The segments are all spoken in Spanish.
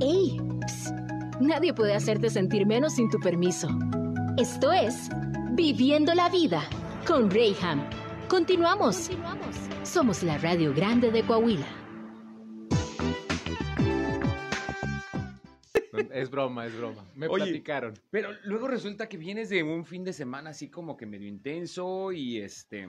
¡Ey! Psst. Nadie puede hacerte sentir menos sin tu permiso. Esto es Viviendo la Vida con Rayham. Continuamos. Somos la Radio Grande de Coahuila. Es broma, es broma. Me Oye, platicaron. Pero luego resulta que vienes de un fin de semana así como que medio intenso y este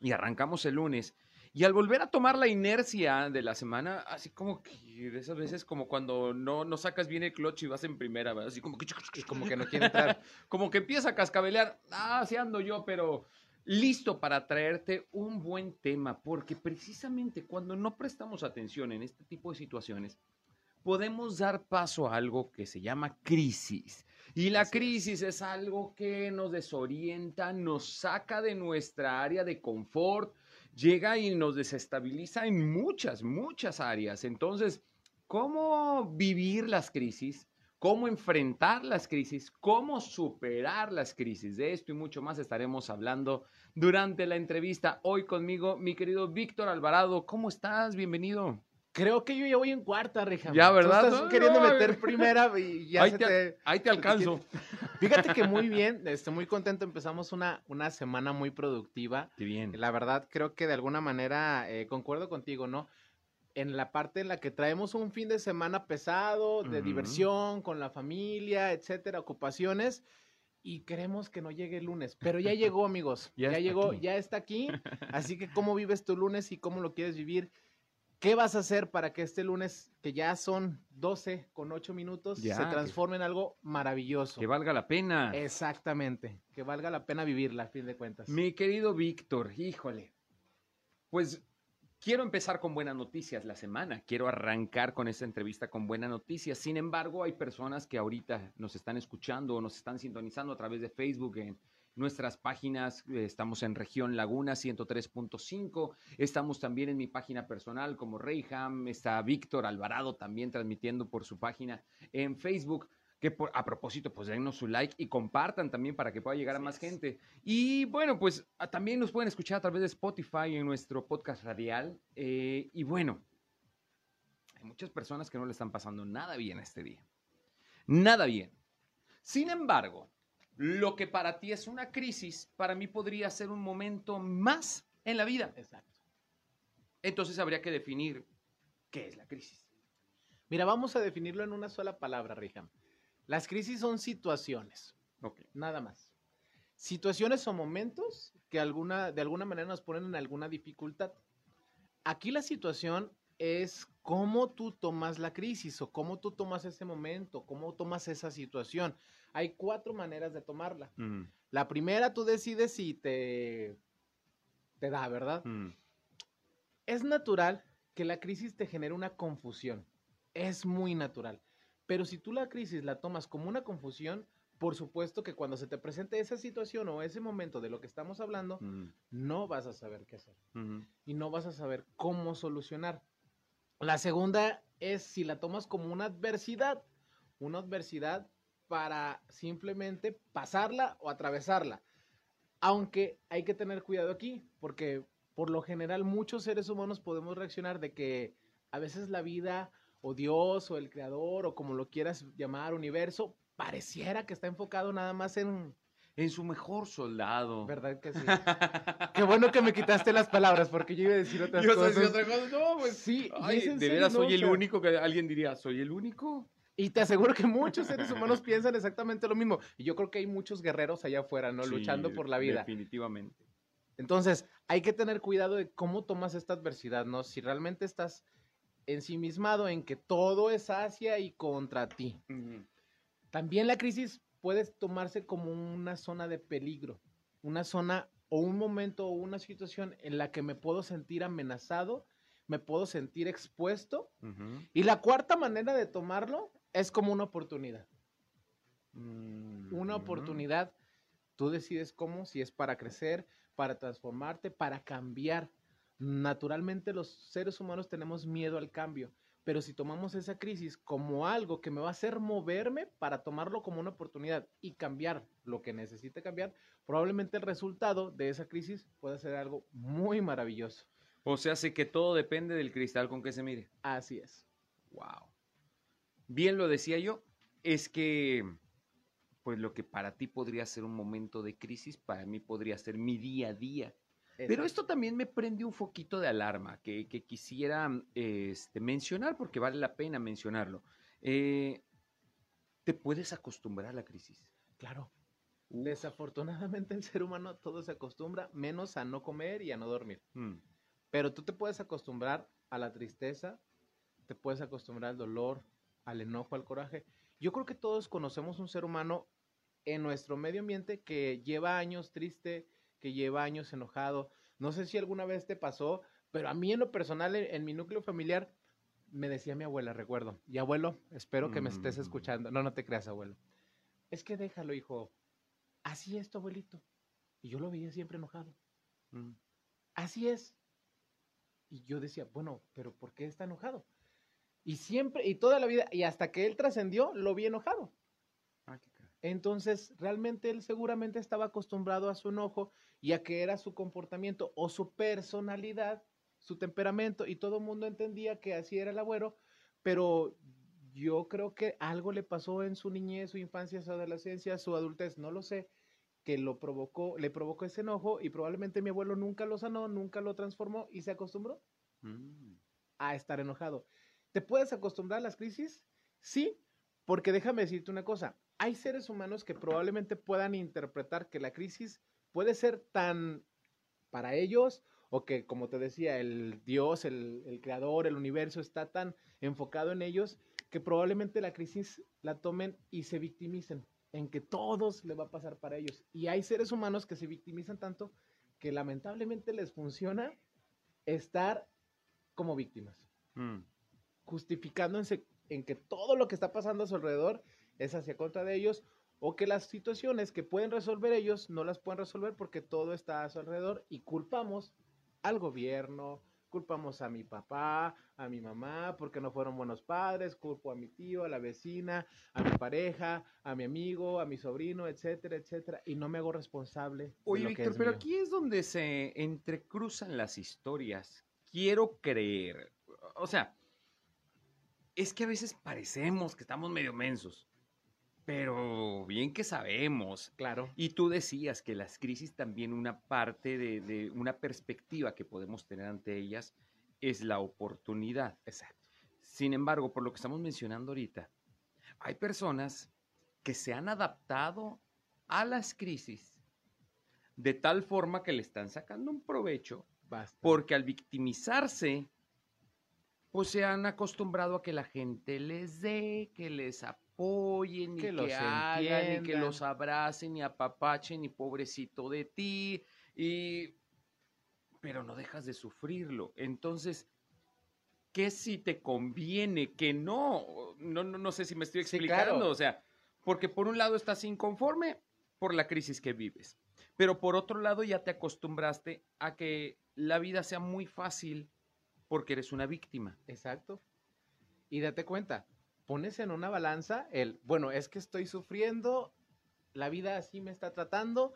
y arrancamos el lunes. Y al volver a tomar la inercia de la semana, así como que de esas veces como cuando no, no sacas bien el clutch y vas en primera, ¿verdad? Así como que, Como que no quiere entrar. como que empieza a cascabelear. Ah, así ando yo, pero listo para traerte un buen tema, porque precisamente cuando no prestamos atención en este tipo de situaciones, podemos dar paso a algo que se llama crisis. Y la crisis es algo que nos desorienta, nos saca de nuestra área de confort, llega y nos desestabiliza en muchas, muchas áreas. Entonces, ¿cómo vivir las crisis? ¿Cómo enfrentar las crisis? ¿Cómo superar las crisis? De esto y mucho más estaremos hablando durante la entrevista. Hoy conmigo, mi querido Víctor Alvarado. ¿Cómo estás? Bienvenido. Creo que yo ya voy en cuarta, Rija. Ya, ¿verdad? Tú estás No, queriendo no, meter eh. primera y ya ahí, se te, te... ahí te alcanzo. Fíjate que muy bien, estoy muy contento. Empezamos una, una semana muy productiva. Qué bien. La verdad, creo que de alguna manera eh, concuerdo contigo, ¿no? En la parte en la que traemos un fin de semana pesado, de Ujú. diversión, con la familia, etcétera, ocupaciones, y queremos que no llegue el lunes. Pero ya llegó, amigos. Ya ya llegó, aquí. ya está aquí. Así que, ¿cómo vives tu lunes y cómo lo quieres vivir? ¿Qué vas a hacer para que este lunes, que ya son 12 con 8 minutos, Ya, se que- transforme en algo maravilloso? Que valga la pena. Exactamente, que valga la pena vivirla, a fin de cuentas. Mi querido Víctor, híjole. Pues quiero empezar con buenas noticias la semana. Quiero arrancar con esta entrevista con buenas noticias. Sin embargo, hay personas que ahorita nos están escuchando o nos están sintonizando a través de Facebook en nuestras páginas. Eh, Estamos en región Laguna 103.5. Estamos también en mi página personal como Reyham. Está Víctor Alvarado también transmitiendo por su página en Facebook. Que por- a propósito, pues denos su like y compartan también para que pueda llegar a más gente. Y bueno, pues ah, también nos pueden escuchar a través de Spotify en nuestro podcast radial. Eh, y bueno, hay muchas personas que no le están pasando nada bien este día. Nada bien. Sin embargo, lo que para ti es una crisis, para mí podría ser un momento más en la vida. Exacto. Entonces habría que definir qué es la crisis. Mira, vamos a definirlo en una sola palabra, Riham. Las crisis son situaciones, nada más. Situaciones o momentos que alguna, de alguna manera nos ponen en alguna dificultad. Aquí la situación es cómo tú tomas la crisis o cómo tú tomas ese momento, cómo tomas esa situación. Hay cuatro maneras de tomarla. Mm, La primera, tú decides si te, te da, ¿verdad? mm. Es natural que la crisis te genere una confusión. Es muy natural. Pero si tú la crisis la tomas como una confusión, por supuesto que cuando se te presente esa situación o ese momento de lo que estamos hablando, Mm, no vas a saber qué hacer y no vas a saber cómo solucionar. La segunda es si la tomas como una adversidad, una adversidad para simplemente pasarla o atravesarla. Aunque hay que tener cuidado aquí, porque por lo general muchos seres humanos podemos reaccionar de que a veces la vida o Dios o el creador o como lo quieras llamar, universo, pareciera que está enfocado nada más en... En su mejor soldado. ¿Verdad que sí? Qué bueno que me quitaste las palabras porque yo iba a decir otras a cosas. decir otra cosa. No, pues. Sí, Ay, de veras ¿no? soy O el sea, único que alguien diría, ¿soy el único? Y te aseguro que muchos seres humanos piensan exactamente lo mismo. Y yo creo que hay muchos guerreros allá afuera, ¿no? Sí, Luchando por la vida. Definitivamente. Entonces, hay que tener cuidado de cómo tomas esta adversidad, ¿no? Si realmente estás ensimismado en que todo es hacia y contra ti. También la crisis puede tomarse como una zona de peligro, una zona o un momento o una situación en la que me puedo sentir amenazado, me puedo sentir expuesto. Ujú. Y la cuarta manera de tomarlo es como una oportunidad. Mm, Una ujú. oportunidad, tú decides cómo, si es para crecer, para transformarte, para cambiar. Naturalmente los seres humanos tenemos miedo al cambio, pero si tomamos esa crisis como algo que me va a hacer moverme para tomarlo como una oportunidad y cambiar lo que necesite cambiar, probablemente el resultado de esa crisis pueda ser algo muy maravilloso. O sea, sé que todo depende del cristal con que se mire. Así es. Wow. Bien lo decía yo, es que pues lo que para ti podría ser un momento de crisis, para mí podría ser mi día a día. Pero esto también me prende un foquito de alarma que, quisiera este, mencionar porque vale la pena mencionarlo. Eh, ¿Te puedes acostumbrar a la crisis? Claro. Desafortunadamente el ser humano todo se acostumbra, menos a no comer y a no dormir. Mm. Pero tú te puedes acostumbrar a la tristeza, te puedes acostumbrar al dolor, al enojo, al coraje. Yo creo que todos conocemos un ser humano en nuestro medio ambiente que lleva años triste, que lleva años enojado. No sé si alguna vez te pasó, pero a mí en lo personal, en mi núcleo familiar, me decía mi abuela, recuerdo, y abuelo, espero que me estés mm. escuchando. No, no te creas, abuelo. Es que déjalo, hijo. Así es tu abuelito. Y yo lo veía siempre enojado. Mm. Así es. Y yo decía, bueno, pero ¿por qué está enojado? Y siempre, y toda la vida, y hasta que él trascendió, lo vi enojado. Ah, Entonces, realmente él seguramente estaba acostumbrado a su enojo y a que era su comportamiento o su personalidad su temperamento y todo el mundo entendía que así era el abuelo, pero yo creo que algo le pasó en su niñez, su infancia, su adolescencia, su adultez, no lo sé, que lo provocó, le provocó ese enojo y probablemente mi abuelo nunca lo sanó, nunca lo transformó y se acostumbró mm. a estar enojado. ¿Te puedes acostumbrar a las crisis? Sí, porque déjame decirte una cosa, hay seres humanos que probablemente puedan interpretar que la crisis puede ser tan para ellos o que, como te decía, el Dios, el, creador, el universo está tan enfocado en ellos que probablemente la crisis la tomen y se victimicen en que todos le va a pasar para ellos. Y hay seres humanos que se victimizan tanto que lamentablemente les funciona estar como víctimas, mm. Justificándose en que todo lo que está pasando a su alrededor es hacia contra de ellos o que las situaciones que pueden resolver ellos no las pueden resolver porque todo está a su alrededor y culpamos al gobierno, culpamos a mi papá, a mi mamá, porque no fueron buenos padres, culpo a mi tío, a la vecina, a mi pareja, a mi amigo, a mi sobrino, etcétera, etcétera, y no me hago responsable. Oye, Víctor, pero aquí es donde se entrecruzan las historias. Quiero creer, o sea, es que a veces parecemos que estamos medio mensos. Pero bien que sabemos. Claro. Y tú decías que las crisis también una parte de, una perspectiva que podemos tener ante ellas es la oportunidad. Exacto. Sin embargo, por lo que estamos mencionando ahorita, hay personas que se han adaptado a las crisis de tal forma que le están sacando un provecho, porque al victimizarse, pues se han acostumbrado a que la gente les dé, que les apoyen, que, los hagan, y que los abracen y apapachen y pobrecito de ti, y pero no dejas de sufrirlo. Entonces, ¿qué si te conviene? Que no, no, no, no sé si me estoy explicando, o sea, porque por un lado estás inconforme por la crisis que vives, pero por otro lado ya te acostumbraste a que la vida sea muy fácil porque eres una víctima. Exacto. Y date cuenta, pones en una balanza el, bueno, es que estoy sufriendo, la vida así me está tratando,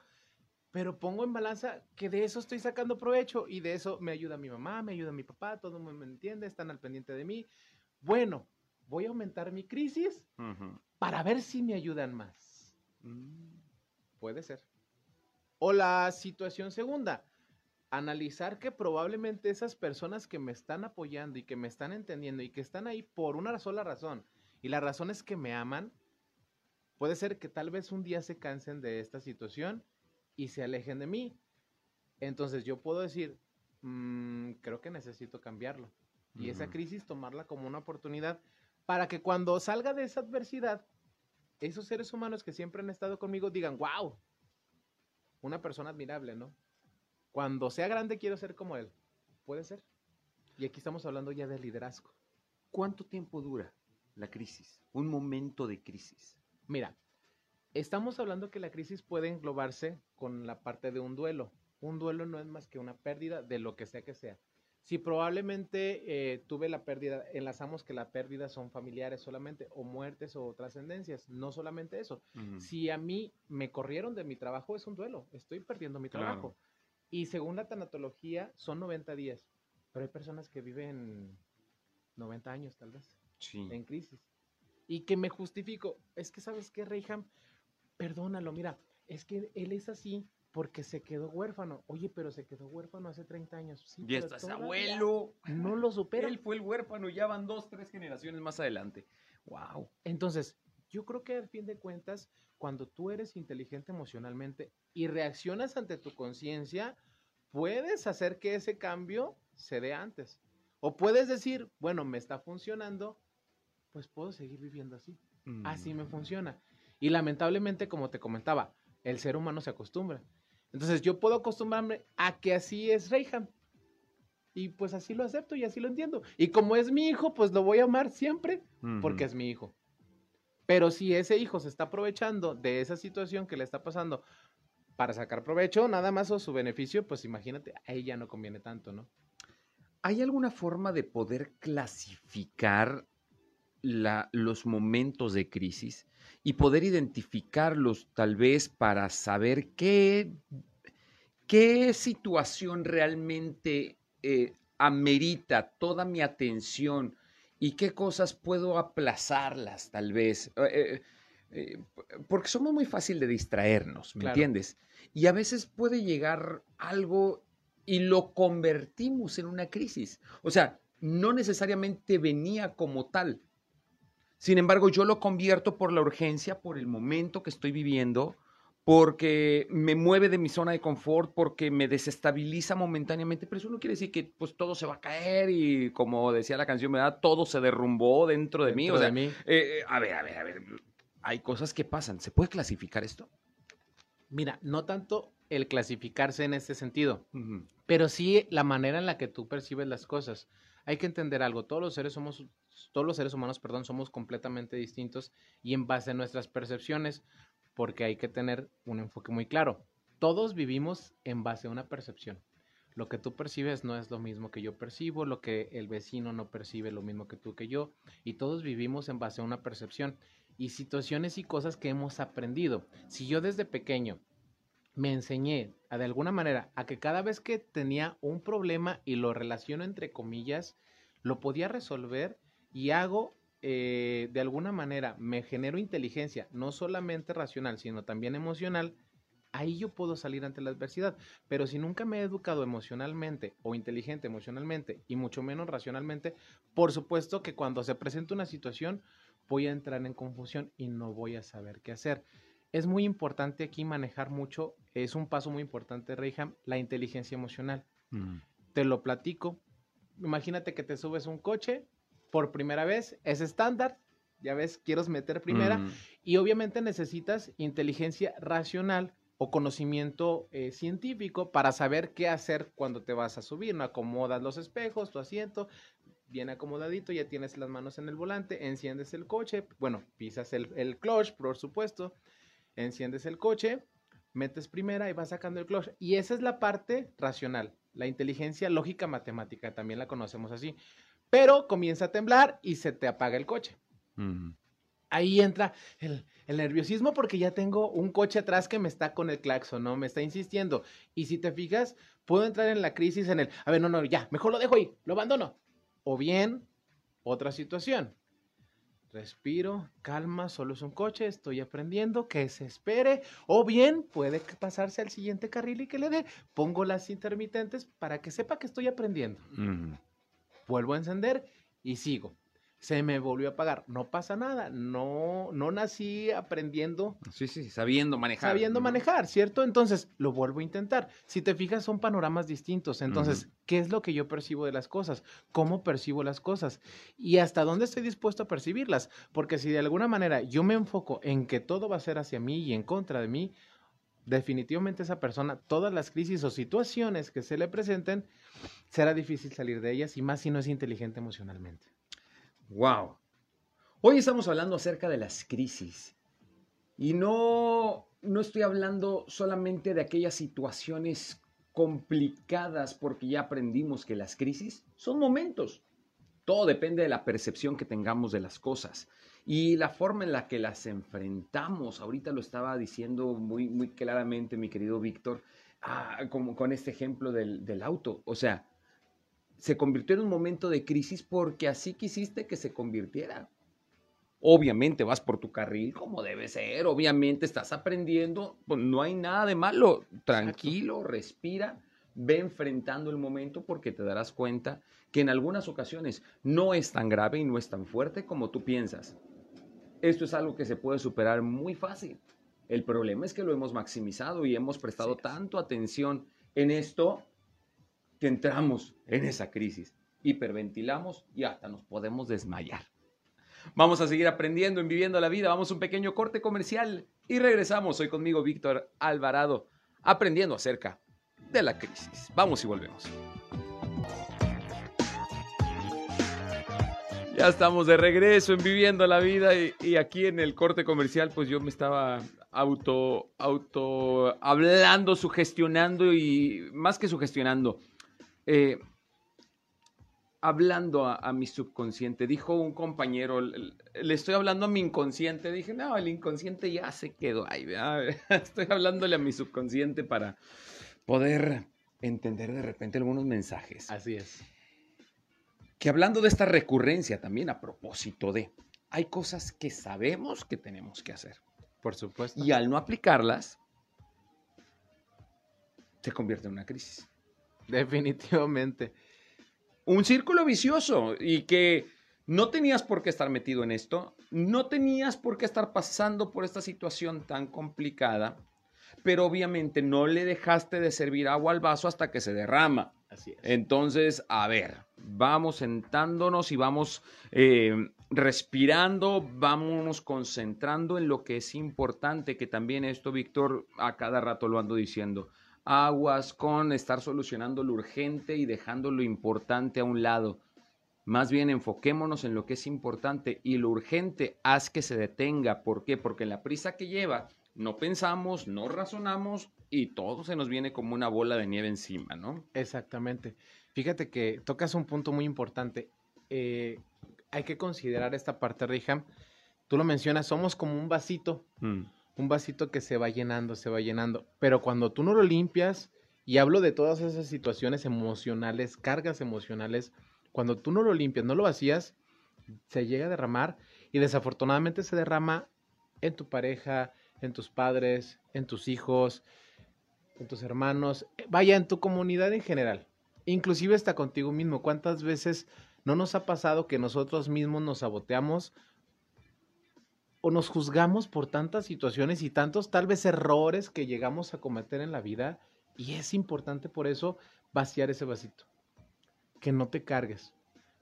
pero pongo en balanza que de eso estoy sacando provecho y de eso me ayuda mi mamá, me ayuda mi papá, todo el mundo me entiende, están al pendiente de mí. Bueno, voy a aumentar mi crisis para ver si me ayudan más. Mm. Puede ser. O la situación segunda, analizar que probablemente esas personas que me están apoyando y que me están entendiendo y que están ahí por una sola razón, y la razón es que me aman, puede ser que tal vez un día se cansen de esta situación y se alejen de mí. Entonces yo puedo decir, mm, creo que necesito cambiarlo. Y esa crisis tomarla como una oportunidad para que cuando salga de esa adversidad, esos seres humanos que siempre han estado conmigo digan, wow, una persona admirable, ¿no? Cuando sea grande quiero ser como él. Puede ser. Y aquí estamos hablando ya de liderazgo. ¿Cuánto tiempo dura? la crisis, un momento de crisis? Mira, estamos hablando que la crisis puede englobarse con la parte de un duelo. Un duelo no es más que una pérdida de lo que sea que sea. Si probablemente eh, tuve la pérdida, enlazamos que la pérdida son familiares solamente, o muertes o trascendencias, no solamente eso. Si a mí me corrieron de mi trabajo, es un duelo, estoy perdiendo mi trabajo. Y según la tanatología, son 90 días, pero hay personas que viven 90 años tal vez en crisis. y que me justifico. Es que, ¿sabes qué, Reyham? Perdónalo, mira, es que él es así porque se quedó huérfano. Oye, pero se quedó huérfano hace 30 años. Sí, y estás abuelo. No lo supera. Él fue el huérfano, ya van dos, tres generaciones más adelante. Wow. Entonces, yo creo que al fin de cuentas, cuando tú eres inteligente emocionalmente y reaccionas ante tu conciencia, puedes hacer que ese cambio se dé antes. O puedes decir, bueno, me está funcionando, pues puedo seguir viviendo así. Así me Mm. funciona. Y lamentablemente, como te comentaba, el ser humano se acostumbra. Entonces yo puedo acostumbrarme a que así es Reyham. Y pues así lo acepto y así lo entiendo. Y como es mi hijo, pues lo voy a amar siempre porque es mi hijo. Pero si ese hijo se está aprovechando de esa situación que le está pasando para sacar provecho, nada más o su beneficio, pues imagínate, a ella no conviene tanto, ¿no? ¿Hay alguna forma de poder clasificar la- los momentos de crisis y poder identificarlos tal vez para saber qué, qué situación realmente eh, amerita toda mi atención y qué cosas puedo aplazarlas tal vez? Eh, eh, porque somos muy fácil de distraernos, ¿me Claro. entiendes? Y a veces puede llegar algo y lo convertimos en una crisis. O sea, no necesariamente venía como tal. Sin embargo, yo lo convierto por la urgencia, por el momento que estoy viviendo, porque me mueve de mi zona de confort, porque me desestabiliza momentáneamente, pero eso no quiere decir que pues todo se va a caer y como decía la canción, ¿verdad? Todo se derrumbó dentro de mí. Dentro O sea, de mí. eh, a ver, a ver, a ver. Hay cosas que pasan. ¿Se puede clasificar esto? Mira, no tanto el clasificarse en este sentido, Ujú. pero sí la manera en la que tú percibes las cosas. Hay que entender algo, todos los seres somos todos los seres humanos, perdón, somos completamente distintos y en base a nuestras percepciones, porque hay que tener un enfoque muy claro. Todos vivimos en base a una percepción. Lo que tú percibes no es lo mismo que yo percibo, lo que el vecino no percibe lo mismo que tú que yo, y todos vivimos en base a una percepción y situaciones y cosas que hemos aprendido. Si yo desde pequeño me enseñé de alguna manera a que cada vez que tenía un problema y lo relaciono entre comillas, lo podía resolver y hago eh, de alguna manera, me genero inteligencia, no solamente racional, sino también emocional, ahí yo puedo salir ante la adversidad. Pero si nunca me he educado emocionalmente o inteligente emocionalmente y mucho menos racionalmente, por supuesto que cuando se presenta una situación voy a entrar en confusión y no voy a saber qué hacer. Es muy importante aquí manejar mucho, es un paso muy importante, Reyham, la inteligencia emocional. Ujú. Te lo platico. Imagínate que te subes un coche por primera vez, es estándar, ya ves, quieres meter primera, Mm. y obviamente necesitas inteligencia racional o conocimiento eh, científico para saber qué hacer cuando te vas a subir. No acomodas los espejos, tu asiento, bien acomodadito, ya tienes las manos en el volante, enciendes el coche, bueno, pisas el, el clutch, por supuesto, enciendes el coche, metes primera y vas sacando el clutch. Y esa es la parte racional, la inteligencia lógica matemática, también la conocemos así. Pero comienza a temblar y se te apaga el coche ahí entra el, el nerviosismo porque ya tengo un coche atrás que me está con el claxon, ¿no? Me está insistiendo. Y si te fijas, puedo entrar en la crisis en el, a ver, no, no, ya, mejor lo dejo ahí, lo abandono. O bien, otra situación. Respiro, calma, solo es un coche, estoy aprendiendo, que se espere. O bien, puede pasarse al siguiente carril y que le dé. Pongo las intermitentes para que sepa que estoy aprendiendo. Vuelvo a encender y sigo. Se me volvió a apagar. No pasa nada. No, no nací aprendiendo, Sí, sí, sabiendo manejar. sabiendo manejar, ¿cierto? Entonces lo vuelvo a intentar. Si te fijas, son panoramas distintos. Entonces. ¿qué es lo que yo percibo de las cosas? ¿Cómo percibo las cosas? Y hasta dónde estoy dispuesto a percibirlas. Porque si de alguna manera yo me enfoco en que todo va a ser hacia mí y en contra de mí, definitivamente esa persona, todas las crisis o situaciones que se le presenten, será difícil salir de ellas y más si no es inteligente emocionalmente. Wow. Hoy estamos hablando acerca de las crisis. Y no, no estoy hablando solamente de aquellas situaciones complicadas porque ya aprendimos que las crisis son momentos. Todo depende de la percepción que tengamos de las cosas y la forma en la que las enfrentamos. Ahorita lo estaba diciendo muy, muy claramente mi querido Víctor, ah, como con este ejemplo del, del auto. O sea, se convirtió en un momento de crisis porque así quisiste que se convirtiera. Obviamente vas por tu carril como debe ser, obviamente estás aprendiendo, pues no hay nada de malo. Tranquilo, respira, ve enfrentando el momento porque te darás cuenta que en algunas ocasiones no es tan grave y no es tan fuerte como tú piensas. Esto es algo que se puede superar muy fácil. El problema es que lo hemos maximizado y hemos prestado tanto atención en esto que entramos en esa crisis, hiperventilamos y hasta nos podemos desmayar. Vamos a seguir aprendiendo en Viviendo la Vida. Vamos a un pequeño corte comercial y regresamos. Hoy conmigo Víctor Alvarado, aprendiendo acerca de la crisis. Vamos y volvemos. Ya estamos de regreso en Viviendo la Vida y, aquí en el corte comercial pues yo me estaba auto, auto hablando, sugestionando y más que sugestionando, eh, hablando a, mi subconsciente. Dijo un compañero, le, estoy hablando a mi inconsciente. Dije, no, el inconsciente ya se quedó ahí. Estoy hablándole a mi subconsciente para poder entender de repente algunos mensajes. Así es que hablando de esta recurrencia también a propósito de, hay cosas que sabemos que tenemos que hacer. Por supuesto. Y al no aplicarlas, se convierte en una crisis. Definitivamente. Un círculo vicioso y que no tenías por qué estar metido en esto, no tenías por qué estar pasando por esta situación tan complicada, pero obviamente no le dejaste de servir agua al vaso hasta que se derrama. Entonces, a ver, vamos sentándonos y vamos eh, respirando, vámonos concentrando en lo que es importante, que también esto, Víctor, a cada rato lo ando diciendo. Aguas con estar solucionando lo urgente y dejando lo importante a un lado. Más bien enfoquémonos en lo que es importante y lo urgente haz que se detenga. ¿Por qué? Porque en la prisa que lleva no pensamos, no razonamos y todo se nos viene como una bola de nieve encima, ¿no? Exactamente. Fíjate que tocas un punto muy importante. Eh, hay que considerar esta parte, Riham. Tú lo mencionas, somos como un vasito, mm. un vasito que se va llenando, se va llenando. Pero cuando tú no lo limpias, y hablo de todas esas situaciones emocionales, cargas emocionales, cuando tú no lo limpias, no lo vacías, se llega a derramar y desafortunadamente se derrama en tu pareja, en tus padres, en tus hijos, en tus hermanos, vaya, en tu comunidad en general, inclusive hasta contigo mismo. ¿Cuántas veces no nos ha pasado que nosotros mismos nos saboteamos o nos juzgamos por tantas situaciones y tantos tal vez errores que llegamos a cometer en la vida? Y es importante por eso vaciar ese vasito, que no te cargues,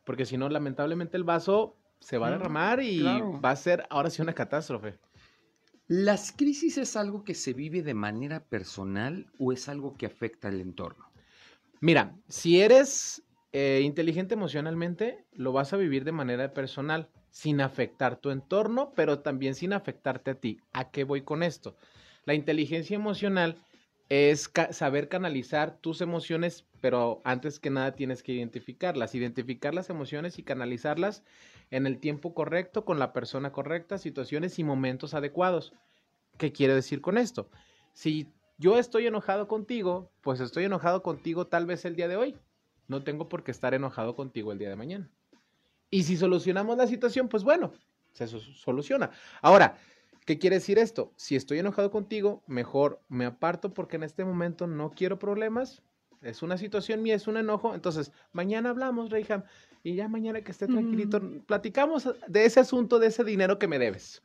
porque si no, lamentablemente el vaso se va a derramar y va a ser ahora sí una catástrofe. ¿Las crisis es algo que se vive de manera personal o es algo que afecta al entorno? Mira, si eres eh, inteligente emocionalmente, lo vas a vivir de manera personal, sin afectar tu entorno, pero también sin afectarte a ti. ¿A qué voy con esto? La inteligencia emocional es saber canalizar tus emociones, pero antes que nada tienes que identificarlas, identificar las emociones y canalizarlas en el tiempo correcto, con la persona correcta, situaciones y momentos adecuados. ¿Qué quiere decir con esto? Si yo estoy enojado contigo, pues estoy enojado contigo tal vez el día de hoy. No tengo por qué estar enojado contigo el día de mañana. Y si solucionamos la situación, pues bueno, se soluciona. Ahora, ¿qué quiere decir esto? Si estoy enojado contigo, mejor me aparto porque en este momento no quiero problemas. Es una situación mía, es un enojo. Entonces, mañana hablamos, Reyham. Y ya mañana que esté tranquilito, platicamos de ese asunto, de ese dinero que me debes.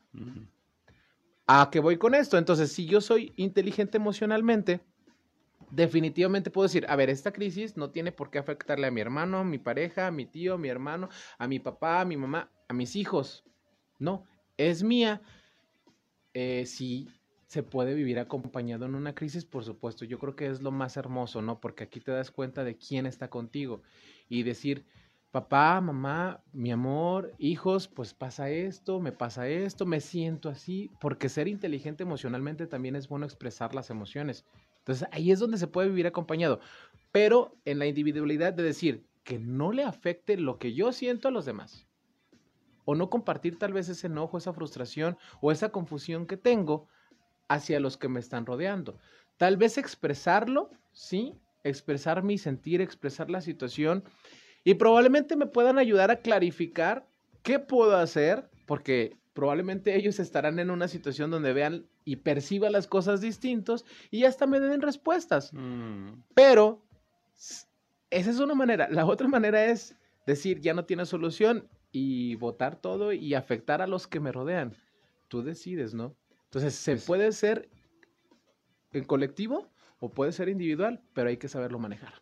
¿A qué voy con esto? Entonces, si yo soy inteligente emocionalmente, definitivamente puedo decir, a ver, esta crisis no tiene por qué afectarle a mi hermano, a mi pareja, a mi tío, a mi hermano, a mi papá, a mi mamá, a mis hijos. No, es mía. Eh, si se puede vivir acompañado en una crisis, por supuesto. Yo creo que es lo más hermoso, ¿no? Porque aquí te das cuenta de quién está contigo y decir, papá, mamá, mi amor, hijos, pues pasa esto, me pasa esto, me siento así, porque ser inteligente emocionalmente también es bueno expresar las emociones. Entonces ahí es donde se puede vivir acompañado, pero en la individualidad de decir que no le afecte lo que yo siento a los demás. O no compartir tal vez ese enojo, esa frustración o esa confusión que tengo hacia los que me están rodeando. Tal vez expresarlo, sí, expresar mi sentir, expresar la situación y probablemente me puedan ayudar a clarificar qué puedo hacer porque probablemente ellos estarán en una situación donde vean y perciban las cosas distintos y hasta me den respuestas. Mm. Pero esa es una manera. La otra manera es decir, ya no tiene solución y votar todo y afectar a los que me rodean. Tú decides, ¿no? Entonces, se puede ser en colectivo o puede ser individual, pero hay que saberlo manejar.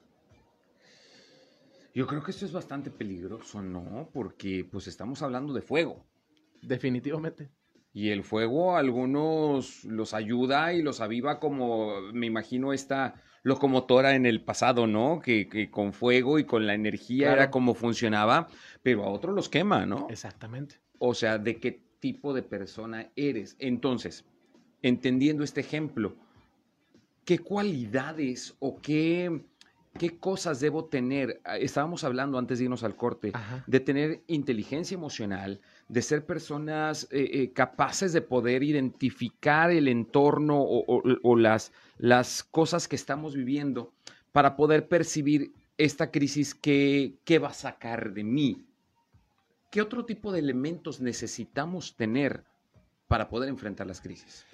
Yo creo que esto es bastante peligroso, ¿no? Porque pues estamos hablando de fuego. Definitivamente. Y el fuego a algunos los ayuda y los aviva como, me imagino, esta locomotora en el pasado, ¿no? Que, que con fuego y con la energía Claro. era como funcionaba, pero a otros los quema, ¿no? Exactamente. O sea, ¿de qué tipo de persona eres? Entonces, entendiendo este ejemplo, ¿qué cualidades o qué, qué cosas debo tener? Ah, Estábamos hablando antes de irnos al corte, Ajá. de tener inteligencia emocional, de ser personas eh, eh, capaces de poder identificar el entorno o, o- o las, las cosas que estamos viviendo para poder percibir esta crisis que, que va a sacar de mí. ¿Qué otro tipo de elementos necesitamos tener para poder enfrentar las crisis?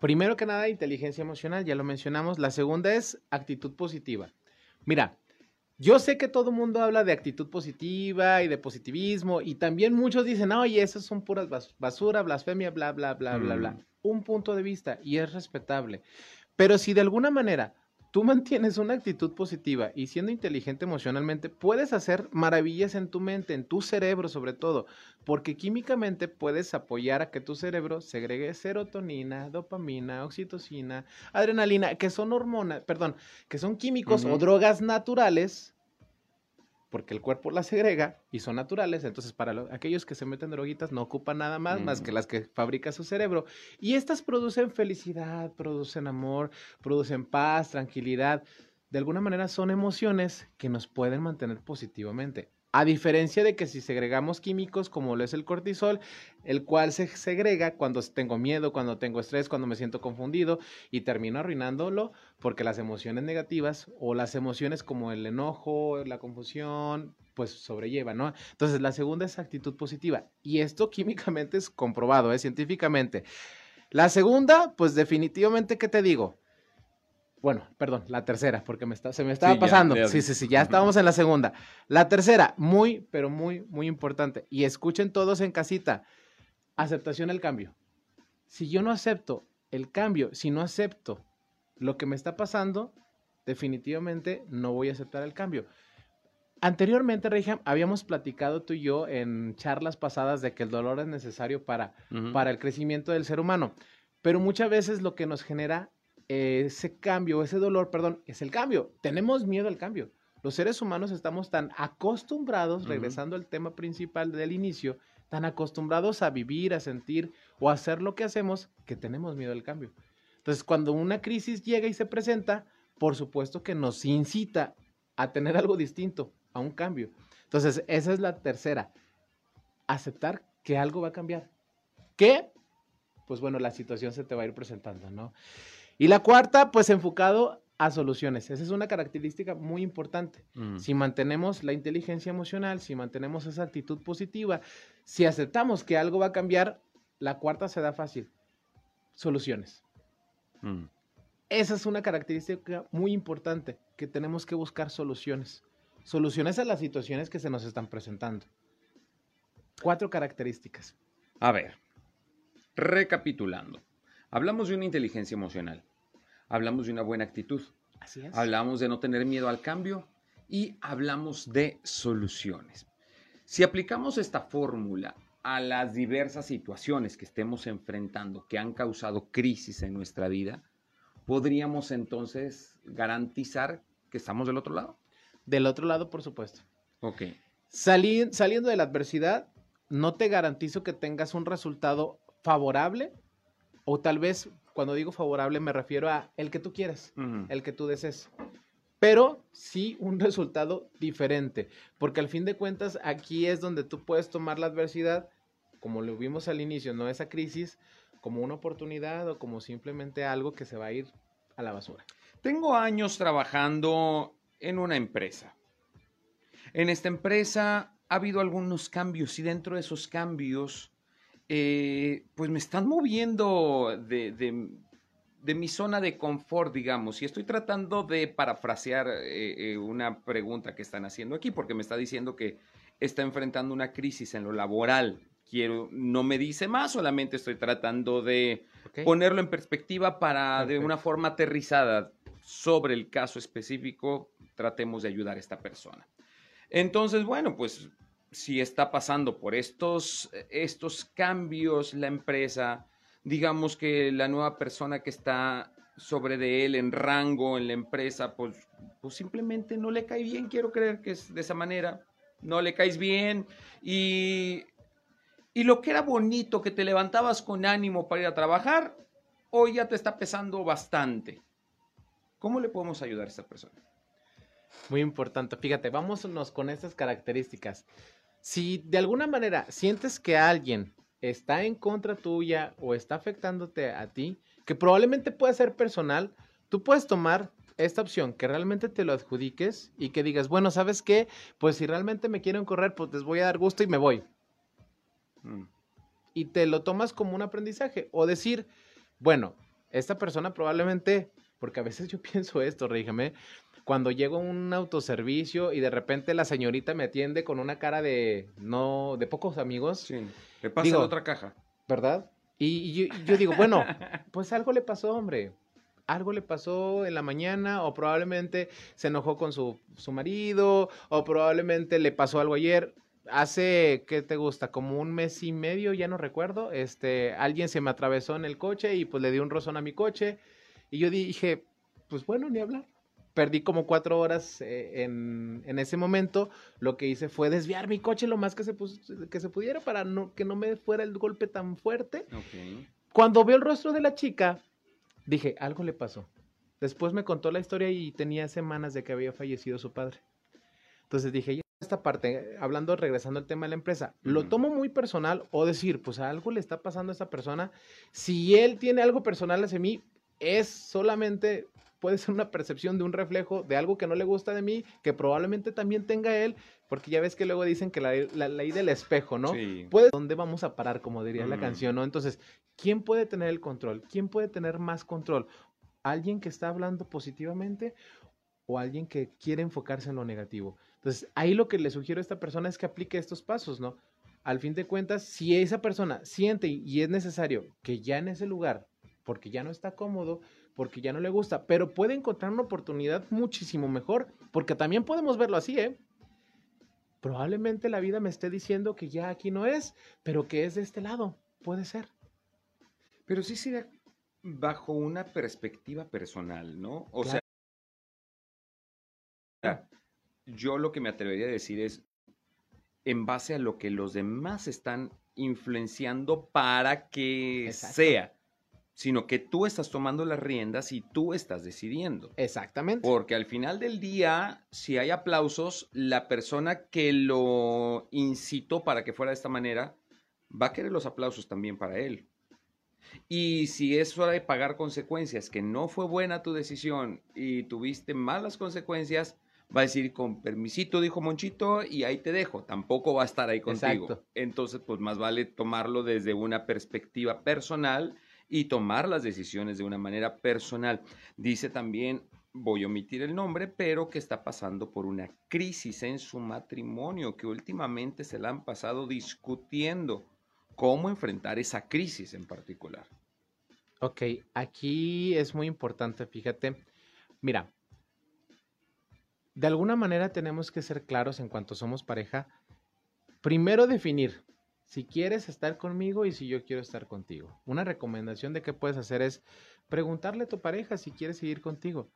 Primero que nada, inteligencia emocional, ya lo mencionamos. La segunda es actitud positiva. Mira, yo sé que todo el mundo habla de actitud positiva y de positivismo y también muchos dicen, oye, esas son puras bas- basura, blasfemia, bla, bla, bla, bla, bla. Mm. Un punto de vista y es respetable. Pero si de alguna manera tú mantienes una actitud positiva y siendo inteligente emocionalmente, puedes hacer maravillas en tu mente, en tu cerebro sobre todo, porque químicamente puedes apoyar a que tu cerebro segregue serotonina, dopamina, oxitocina, adrenalina, que son hormonas, perdón, que son químicos o drogas naturales, porque el cuerpo las segrega y son naturales, entonces para lo- aquellos que se meten droguitas no ocupan nada más más que las que fabrica su cerebro. Y estas producen felicidad, producen amor, producen paz, tranquilidad. De alguna manera son emociones que nos pueden mantener positivamente. A diferencia de que si segregamos químicos como lo es el cortisol, el cual se segrega cuando tengo miedo, cuando tengo estrés, cuando me siento confundido y termino arruinándolo porque las emociones negativas o las emociones como el enojo, la confusión, pues sobrellevan, ¿no? Entonces la segunda es actitud positiva y esto químicamente es comprobado, ¿eh? científicamente. La segunda, pues definitivamente, ¿qué te digo? Bueno, perdón, la tercera, porque me está, se me estaba Sí, pasando. ya. Sí, sí, sí, ya estábamos en la segunda. La tercera, muy, pero muy, muy importante. Y escuchen todos en casita. Aceptación al cambio. Si yo no acepto el cambio, si no acepto lo que me está pasando, definitivamente no voy a aceptar el cambio. Anteriormente, Reham, habíamos platicado tú y yo en charlas pasadas de que el dolor es necesario para para el crecimiento del ser humano. Pero muchas veces lo que nos genera ese cambio, ese dolor, perdón, es el cambio. Tenemos miedo al cambio. Los seres humanos estamos tan acostumbrados, regresando al tema principal del inicio, tan acostumbrados a vivir, a sentir o a hacer lo que hacemos que tenemos miedo al cambio. Entonces, cuando una crisis llega y se presenta, por supuesto que nos incita a tener algo distinto, a un cambio. Entonces, esa es la tercera. Aceptar que algo va a cambiar. ¿Qué? Pues bueno, la situación se te va a ir presentando, ¿no? Y la cuarta, pues enfocado a soluciones. Esa es una característica muy importante. Mm. Si mantenemos la inteligencia emocional, si mantenemos esa actitud positiva, si aceptamos que algo va a cambiar, la cuarta se da fácil. Soluciones. Mm. Esa es una característica muy importante, que tenemos que buscar soluciones. Soluciones a las situaciones que se nos están presentando. Cuatro características. A ver, recapitulando. Hablamos de una inteligencia emocional. Hablamos de una buena actitud. Así es. Hablamos de no tener miedo al cambio y hablamos de soluciones. Si aplicamos esta fórmula a las diversas situaciones que estemos enfrentando que han causado crisis en nuestra vida, podríamos entonces garantizar que estamos del otro lado. Del otro lado, por supuesto. Ok. Sali- saliendo de la adversidad, no te garantizo que tengas un resultado favorable o tal vez cuando digo favorable me refiero a el que tú quieras, el que tú desees. Pero sí un resultado diferente, porque al fin de cuentas aquí es donde tú puedes tomar la adversidad, como lo vimos al inicio, no esa crisis, como una oportunidad o como simplemente algo que se va a ir a la basura. Tengo años trabajando en una empresa. En esta empresa ha habido algunos cambios y dentro de esos cambios eh, pues me están moviendo de, de, mi zona de confort, digamos, y estoy tratando de parafrasear eh, eh, una pregunta que están haciendo aquí, porque me está diciendo que está enfrentando una crisis en lo laboral. Quiero, no me dice más, solamente estoy tratando de ponerlo en perspectiva para de una forma aterrizada sobre el caso específico, tratemos de ayudar a esta persona. Entonces, bueno, pues si está pasando por estos, estos cambios la empresa, digamos que la nueva persona que está sobre de él en rango en la empresa, pues, pues simplemente no le cae bien, quiero creer que es de esa manera, no le caes bien y, y lo que era bonito, que te levantabas con ánimo para ir a trabajar, hoy ya te está pesando bastante. ¿Cómo le podemos ayudar a esta persona? Muy importante. Fíjate, vámonos con estas características. Si de alguna manera sientes que alguien está en contra tuya o está afectándote a ti, que probablemente puede ser personal, tú puedes tomar esta opción, que realmente te lo adjudiques y que digas, bueno, ¿sabes qué? Pues si realmente me quieren correr, pues les voy a dar gusto y me voy. Mm. Y te lo tomas como un aprendizaje. O decir, bueno, esta persona probablemente, porque a veces yo pienso esto, ríjame, cuando llego a un autoservicio y de repente la señorita me atiende con una cara de no, de pocos amigos. Sí, le pasa otra caja. ¿Verdad? Y, yo, digo, bueno, pues algo le pasó, hombre. Algo le pasó en la mañana o probablemente se enojó con su, su marido o probablemente le pasó algo ayer hace, ¿qué te gusta? Como un mes y medio, ya no recuerdo, este, alguien se me atravesó en el coche y pues le dio un rozón a mi coche y yo dije, pues bueno, ni hablar perdí como cuatro horas eh, en, ese momento. Lo que hice fue desviar mi coche lo más que se, que se pudiera para no, que no me fuera el golpe tan fuerte. Cuando veo el rostro de la chica, dije, algo le pasó. Después me contó la historia y tenía semanas de que había fallecido su padre. Entonces dije, esta parte, hablando, regresando al tema de la empresa, lo tomo muy personal o decir, pues algo le está pasando a esa persona. Si él tiene algo personal hacia mí, es solamente puede ser una percepción de un reflejo de algo que no le gusta de mí, que probablemente también tenga él, porque ya ves que luego dicen que la, ley del espejo, ¿no? Sí. ¿Dónde vamos a parar, como diría la mm. canción, ¿no? Entonces, ¿quién puede tener el control? ¿Quién puede tener más control? ¿Alguien que está hablando positivamente o alguien que quiere enfocarse en lo negativo? Entonces, ahí lo que le sugiero a esta persona es que aplique estos pasos, ¿no? Al fin de cuentas, si esa persona siente y es necesario que ya en ese lugar, porque ya no está cómodo, porque ya no le gusta, pero puede encontrar una oportunidad muchísimo mejor, porque también podemos verlo así, ¿eh? Probablemente la vida me esté diciendo que ya aquí no es, pero que es de este lado, puede ser. Pero sí sería bajo una perspectiva personal, ¿no? O sea, yo lo que me atrevería a decir es, en base a lo que los demás están influenciando para que sea sino que tú estás tomando las riendas y tú estás decidiendo. Exactamente. Porque al final del día, si hay aplausos, la persona que lo incitó para que fuera de esta manera, va a querer los aplausos también para él. Y si es hora de pagar consecuencias, que no fue buena tu decisión y tuviste malas consecuencias, va a decir con permisito, dijo Monchito, y ahí te dejo. Tampoco va a estar ahí contigo. Entonces, pues más vale tomarlo desde una perspectiva personal y tomar las decisiones de una manera personal. Dice también, voy a omitir el nombre, pero que está pasando por una crisis en su matrimonio, que últimamente se la han pasado discutiendo cómo enfrentar esa crisis en particular. Ok, aquí es muy importante, fíjate. Mira, de alguna manera tenemos que ser claros en cuanto somos pareja. Primero definir si quieres estar conmigo y si yo quiero estar contigo. Una recomendación de qué puedes hacer es preguntarle a tu pareja si quiere seguir contigo.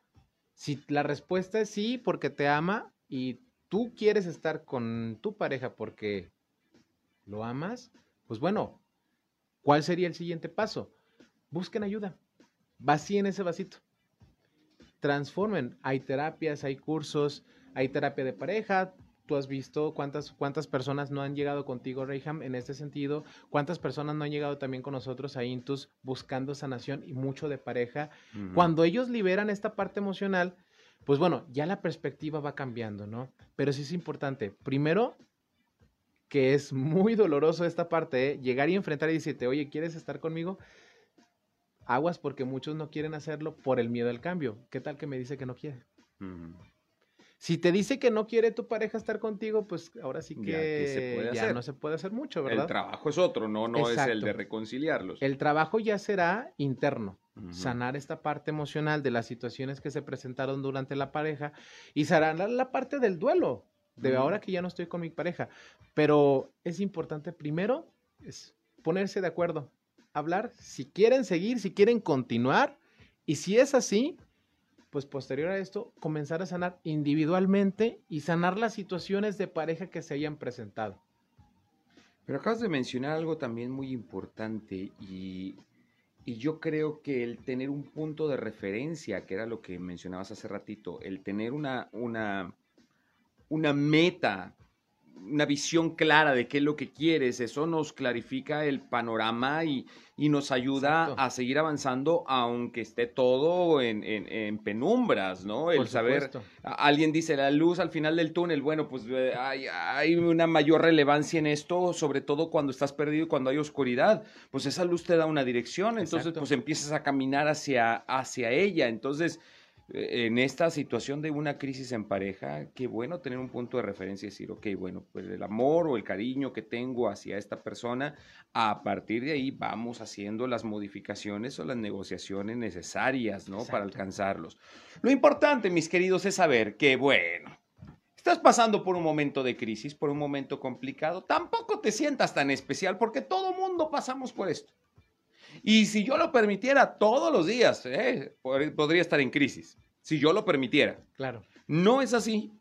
Si la respuesta es sí porque te ama y tú quieres estar con tu pareja porque lo amas, pues bueno, ¿cuál sería el siguiente paso? Busquen ayuda. Vacíen ese vasito. Transformen. Hay terapias, hay cursos, hay terapia de pareja, tú has visto cuántas, cuántas personas no han llegado contigo, Reyham, en este sentido, cuántas personas no han llegado también con nosotros a Intus buscando sanación y mucho de pareja. Cuando ellos liberan esta parte emocional, pues bueno, ya la perspectiva va cambiando, ¿no? Pero sí es importante, primero, que es muy doloroso esta parte, ¿eh? llegar y enfrentar y decirte, oye, ¿quieres estar conmigo? Aguas porque muchos no quieren hacerlo por el miedo al cambio. ¿Qué tal que me dice que no quiere? Ujú. Si te dice que no quiere tu pareja estar contigo, pues ahora sí que ¿qué se puede ya hacer? no se puede hacer mucho, El ¿verdad? trabajo es otro, no, no es el de reconciliarlos. El trabajo ya será interno. Sanar esta parte emocional de las situaciones que se presentaron durante la pareja y sanar la parte del duelo de ahora que ya no estoy con mi pareja. Pero es importante primero es ponerse de acuerdo, hablar si quieren seguir, si quieren continuar y si es así, pues posterior a esto comenzar a sanar individualmente y sanar las situaciones de pareja que se hayan presentado. Pero acabas de mencionar algo también muy importante y, y yo creo que el tener un punto de referencia, que era lo que mencionabas hace ratito, el tener una, una, una meta, una visión clara de qué es lo que quieres, eso nos clarifica el panorama y, y nos ayuda Exacto. a seguir avanzando aunque esté todo en, en- en penumbras, ¿no? El saber, Alguien dice la luz al final del túnel. Bueno, pues eh, hay, hay una mayor relevancia en esto, sobre todo cuando estás perdido y cuando hay oscuridad. Pues esa luz te da una dirección, entonces Exacto. pues empiezas a caminar hacia, hacia ella. Entonces, en esta situación de una crisis en pareja, qué bueno tener un punto de referencia y decir, ok, bueno, pues el amor o el cariño que tengo hacia esta persona, a partir de ahí vamos haciendo las modificaciones o las negociaciones necesarias, ¿no? Para alcanzarlos. Lo importante, mis queridos, es saber que, bueno, estás pasando por un momento de crisis, por un momento complicado, tampoco te sientas tan especial porque todo mundo pasamos por esto. Y si yo lo permitiera todos los días, eh, pod- podría estar en crisis. Si yo lo permitiera. Claro. No es así.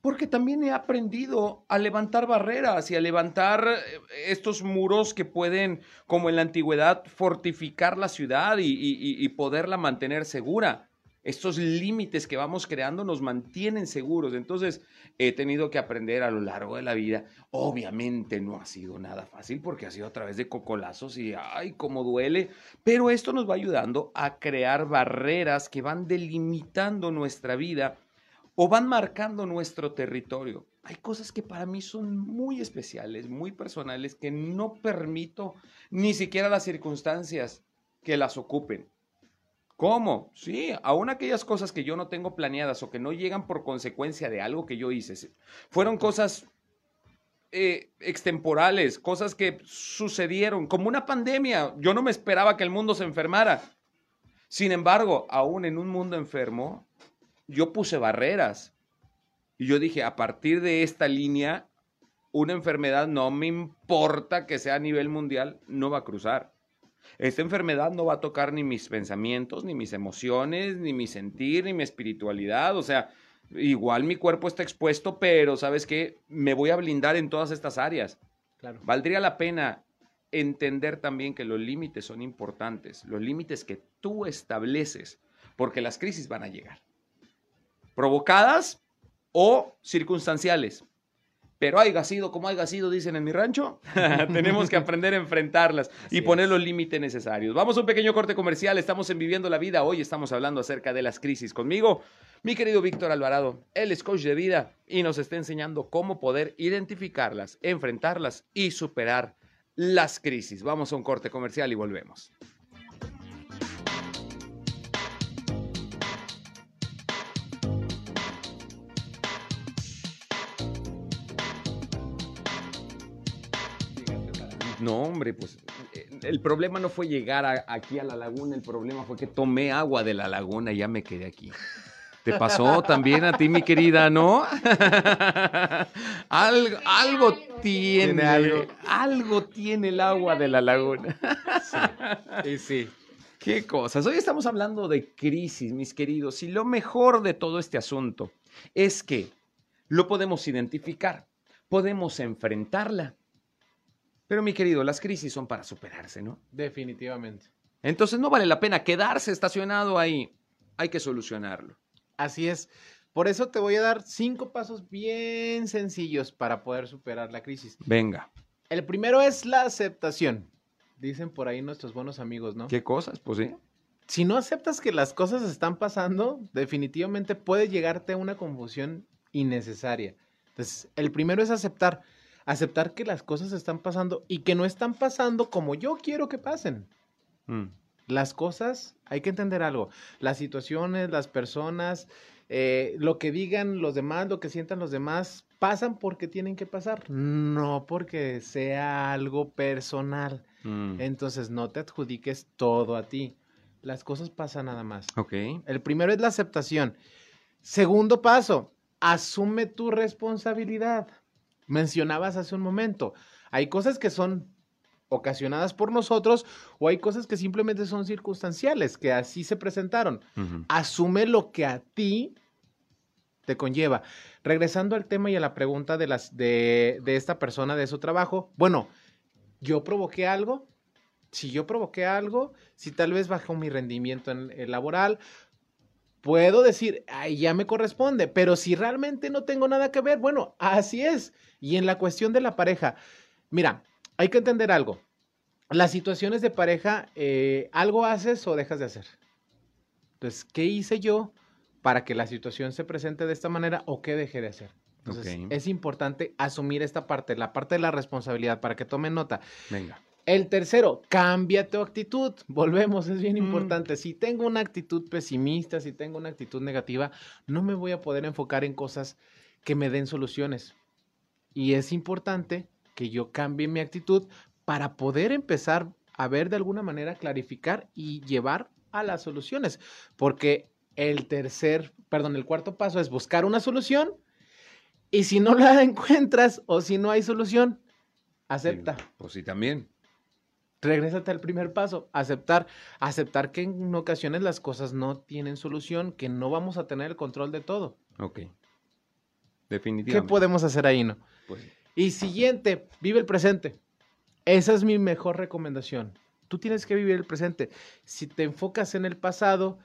Porque también he aprendido a levantar barreras y a levantar eh, estos muros que pueden, como en la antigüedad, fortificar la ciudad y, y- y- y poderla mantener segura. Estos límites que vamos creando nos mantienen seguros. Entonces, he tenido que aprender a lo largo de la vida. Obviamente no ha sido nada fácil porque ha sido a través de cocolazos y ay, cómo duele. Pero esto nos va ayudando a crear barreras que van delimitando nuestra vida o van marcando nuestro territorio. Hay cosas que para mí son muy especiales, muy personales, que no permito ni siquiera las circunstancias que las ocupen. ¿Cómo? Sí, aún aquellas cosas que yo no tengo planeadas o que no llegan por consecuencia de algo que yo hice. Fueron cosas eh, extemporales, cosas que sucedieron, como una pandemia. Yo no me esperaba que el mundo se enfermara. Sin embargo, aún en un mundo enfermo, yo puse barreras. Y yo dije, a partir de esta línea, una enfermedad no me importa que sea a nivel mundial, no va a cruzar. Esta enfermedad no va a tocar ni mis pensamientos, ni mis emociones, ni mi sentir, ni mi espiritualidad. O sea, igual mi cuerpo está expuesto, pero ¿sabes qué? Me voy a blindar en todas estas áreas. Claro. Valdría la pena entender también que los límites son importantes, los límites que tú estableces, porque las crisis van a llegar. Provocadas o circunstanciales. Pero haya sido como haya sido, dicen en mi rancho, tenemos que aprender a enfrentarlas y poner es. los límites necesarios. Vamos a un pequeño corte comercial, estamos en Viviendo la Vida, hoy estamos hablando acerca de las crisis conmigo, mi querido Víctor Alvarado, él es coach de vida y nos está enseñando cómo poder identificarlas, enfrentarlas y superar las crisis. Vamos a un corte comercial y volvemos. No, hombre, pues eh, el problema no fue llegar a- aquí a la laguna, el problema fue que tomé agua de la laguna y ya me quedé aquí. ¿Te pasó también a ti, mi querida, no? algo, algo tiene, Tiene algo. algo tiene el agua de la laguna. Sí, sí. Qué cosas. Hoy estamos hablando de crisis, mis queridos, y lo mejor de todo este asunto es que lo podemos identificar, podemos enfrentarla. Pero, mi querido, las crisis son para superarse, ¿no? Definitivamente. Entonces no vale la pena quedarse estacionado ahí. Hay que solucionarlo. Así es. Por eso te voy a dar cinco pasos bien sencillos para poder superar la crisis. Venga. El primero es la aceptación. Dicen por ahí nuestros buenos amigos, ¿no? ¿Qué cosas? Pues sí. Si no aceptas que las cosas están pasando, definitivamente puede llegarte a una confusión innecesaria. Entonces, el primero es aceptar. Aceptar que las cosas están pasando y que no están pasando como yo quiero que pasen. Mm. Las cosas, hay que entender algo, las situaciones, las personas, eh, lo que digan los demás, lo que sientan los demás, pasan porque tienen que pasar, no porque sea algo personal. Mm. Entonces no te adjudiques todo a ti. Las cosas pasan nada más. Ok. El primero es la aceptación. Segundo paso, asume tu responsabilidad. Mencionabas hace un momento, hay cosas que son ocasionadas por nosotros o hay cosas que simplemente son circunstanciales, que así se presentaron. Asume lo que a ti te conlleva. Regresando al tema y a la pregunta de, las, de, de esta persona, de su trabajo, bueno, yo provoqué algo, si yo provoqué algo, si tal vez bajó mi rendimiento en, en laboral, puedo decir, ay, ya me corresponde, pero si realmente no tengo nada que ver, bueno, así es. Y en la cuestión de la pareja, mira, hay que entender algo. Las situaciones de pareja, eh, algo haces o dejas de hacer. Entonces, ¿qué hice yo para que la situación se presente de esta manera o qué dejé de hacer? Entonces, es importante asumir esta parte, la parte de la responsabilidad, para que tomen nota. Venga. El tercero, cambia tu actitud. Volvemos, es bien Mm. importante. Si tengo una actitud pesimista, si tengo una actitud negativa, no me voy a poder enfocar en cosas que me den soluciones. Y es importante que yo cambie mi actitud para poder empezar a ver de alguna manera, clarificar y llevar a las soluciones. Porque el tercer, perdón, el cuarto paso es buscar una solución. Y si no la encuentras o si no hay solución, acepta Sí, Pues sí, también. regrésate al primer paso, aceptar, aceptar que en ocasiones las cosas no tienen solución, que no vamos a tener el control de todo. Ok. ¿Qué Definitivamente. podemos hacer ahí, no? Pues. Y siguiente, vive el presente. Esa es mi mejor recomendación. Tú tienes que vivir el presente. Si te enfocas en el pasado,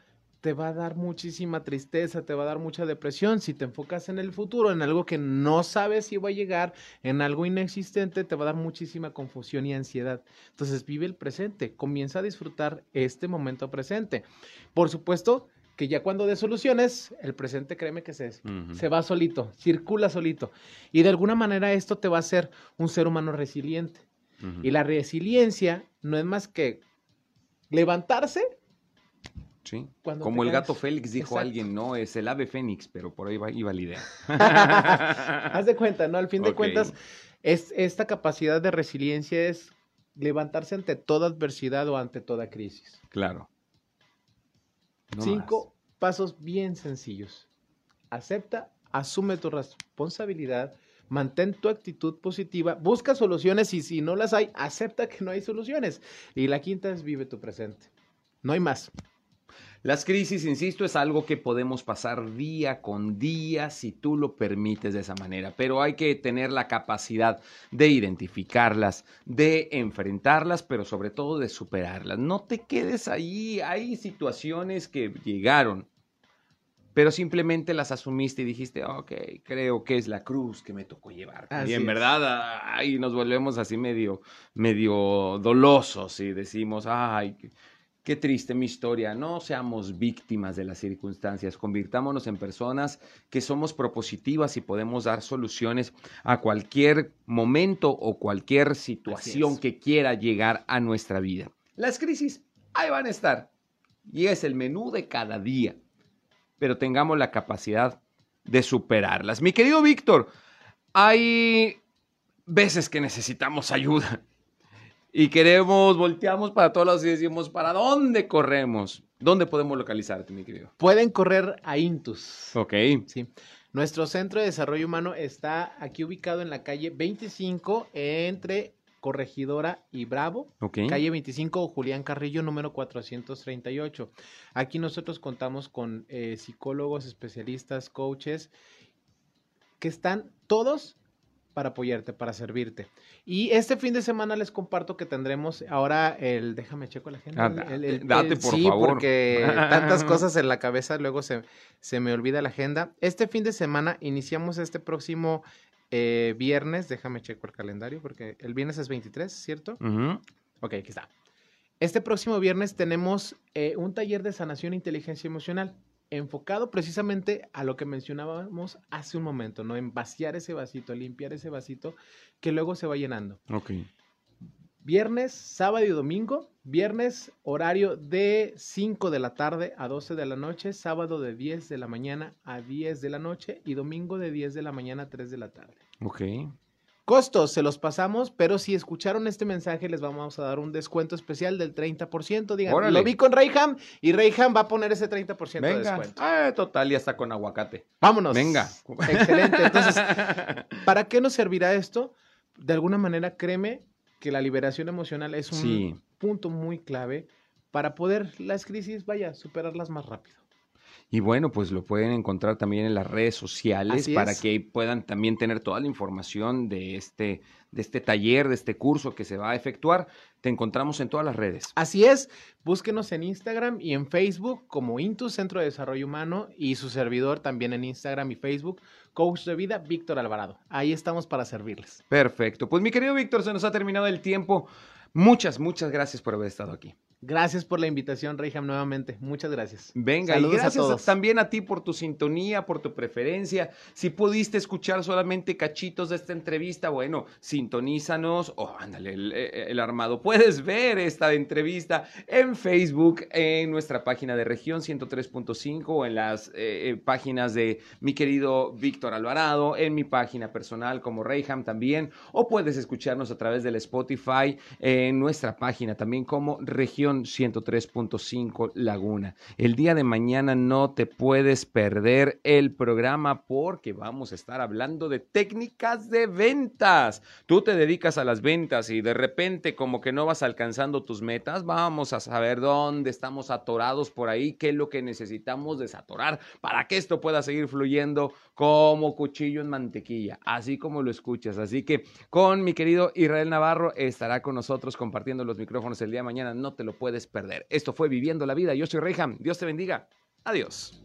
te va a dar muchísima tristeza, te va a dar mucha depresión. Si te enfocas en el futuro, en algo que no sabes si va a llegar, en algo inexistente, te va a dar muchísima confusión y ansiedad. Entonces vive el presente, comienza a disfrutar este momento presente. Por supuesto que ya cuando des soluciones, el presente créeme que se, se va solito, circula solito. Y de alguna manera esto te va a hacer un ser humano resiliente. Y la resiliencia no es más que levantarse Sí. Como el gato. Félix dijo Exacto. alguien, no, es el ave fénix, pero por ahí va, iba la idea. Haz de cuenta, ¿no? Al fin de cuentas, es, esta capacidad de resiliencia es levantarse ante toda adversidad o ante toda crisis. Claro. No Cinco pasos bien sencillos. Acepta, asume tu responsabilidad, mantén tu actitud positiva, busca soluciones y si no las hay, acepta que no hay soluciones. Y la quinta es vive tu presente. No hay más. Las crisis, insisto, es algo que podemos pasar día con día si tú lo permites de esa manera, pero hay que tener la capacidad de identificarlas, de enfrentarlas, pero sobre todo de superarlas. No te quedes ahí, hay situaciones que llegaron, pero simplemente las asumiste y dijiste, ok, creo que es la cruz que me tocó llevar. Y en verdad, ahí nos volvemos así medio, medio dolosos y decimos, ay, qué- triste mi historia. No seamos víctimas de las circunstancias. Convirtámonos en personas que somos propositivas y podemos dar soluciones a cualquier momento o cualquier situación es. que quiera llegar a nuestra vida. Las crisis ahí van a estar. Y es el menú de cada día. Pero tengamos la capacidad de superarlas. Mi querido Víctor, hay veces que necesitamos ayuda. Y queremos, volteamos para todos lados y decimos, ¿para dónde corremos? ¿Dónde podemos localizarte, mi querido? Pueden correr a Intus. Ok. Sí. Nuestro centro de desarrollo humano está aquí ubicado en la calle 25 entre Corregidora y Bravo. Ok. Calle 25, Julián Carrillo, número 438. Aquí nosotros contamos con eh, psicólogos, especialistas, coaches, que están todos para apoyarte, para servirte. Y este fin de semana les comparto que tendremos ahora el, déjame checo la agenda. Ah, el- el- date, el- por sí, favor. porque tantas cosas en la cabeza luego se, se me olvida la agenda. Este fin de semana iniciamos este próximo eh, viernes, déjame checo el calendario porque el viernes es 23, ¿cierto? Ujú. Ok, aquí está. Este próximo viernes tenemos eh, un taller de sanación e inteligencia emocional. Enfocado precisamente a lo que mencionábamos hace un momento, ¿no? En vaciar ese vasito, limpiar ese vasito que luego se va llenando. Ok. Viernes, sábado y domingo. Viernes, horario de 5 de la tarde a 12 de la noche. Sábado de 10 de la mañana a 10 de la noche. Y domingo de 10 de la mañana a 3 de la tarde. Ok. Costos, se los pasamos, pero si escucharon este mensaje, les vamos a dar un descuento especial del 30%. Digan, Órale. lo vi con Rayham y Rayham va a poner ese 30% de Venga. descuento. Ah, total, ya está con aguacate. Vámonos. Venga. Excelente. Entonces, ¿para qué nos servirá esto? De alguna manera, créeme que la liberación emocional es un Sí. punto muy clave para poder las crisis, vaya, superarlas más rápido. Y bueno, pues lo pueden encontrar también en las redes sociales Así para es. que puedan también tener toda la información de este, de este taller, de este curso que se va a efectuar. Te encontramos en todas las redes. Así es, búsquenos en Instagram y en Facebook como Intus Centro de Desarrollo Humano y su servidor también en Instagram y Facebook, Coach de Vida Víctor Alvarado. Ahí estamos para servirles. Perfecto. Pues mi querido Víctor, se nos ha terminado el tiempo. Muchas, muchas gracias por haber estado aquí. Gracias por la invitación, Reyham, nuevamente. Muchas gracias. Venga, Saludos y a gracias todos. también a ti por tu sintonía, por tu preferencia. Si pudiste escuchar solamente cachitos de esta entrevista, bueno, sintonízanos. Oh, ándale, el, eh, el armado. Puedes ver esta entrevista en Facebook, en nuestra página de región 103.5 o en las eh, eh, páginas de mi querido Víctor Alvarado, en mi página personal como Reyham también. O puedes escucharnos a través del Spotify, en nuestra página también como región 103.5 Laguna. El día de mañana no te puedes perder el programa porque vamos a estar hablando de técnicas de ventas. Tú te dedicas a las ventas y de repente como que no vas alcanzando tus metas, vamos a saber dónde estamos atorados por ahí, qué es lo que necesitamos desatorar para que esto pueda seguir fluyendo como cuchillo en mantequilla, así como lo escuchas. Así que con mi querido Israel Navarro estará con nosotros compartiendo los micrófonos el día de mañana, no te lo puedes perder. Esto fue Viviendo la Vida, yo soy Reyham, Dios te bendiga, adiós.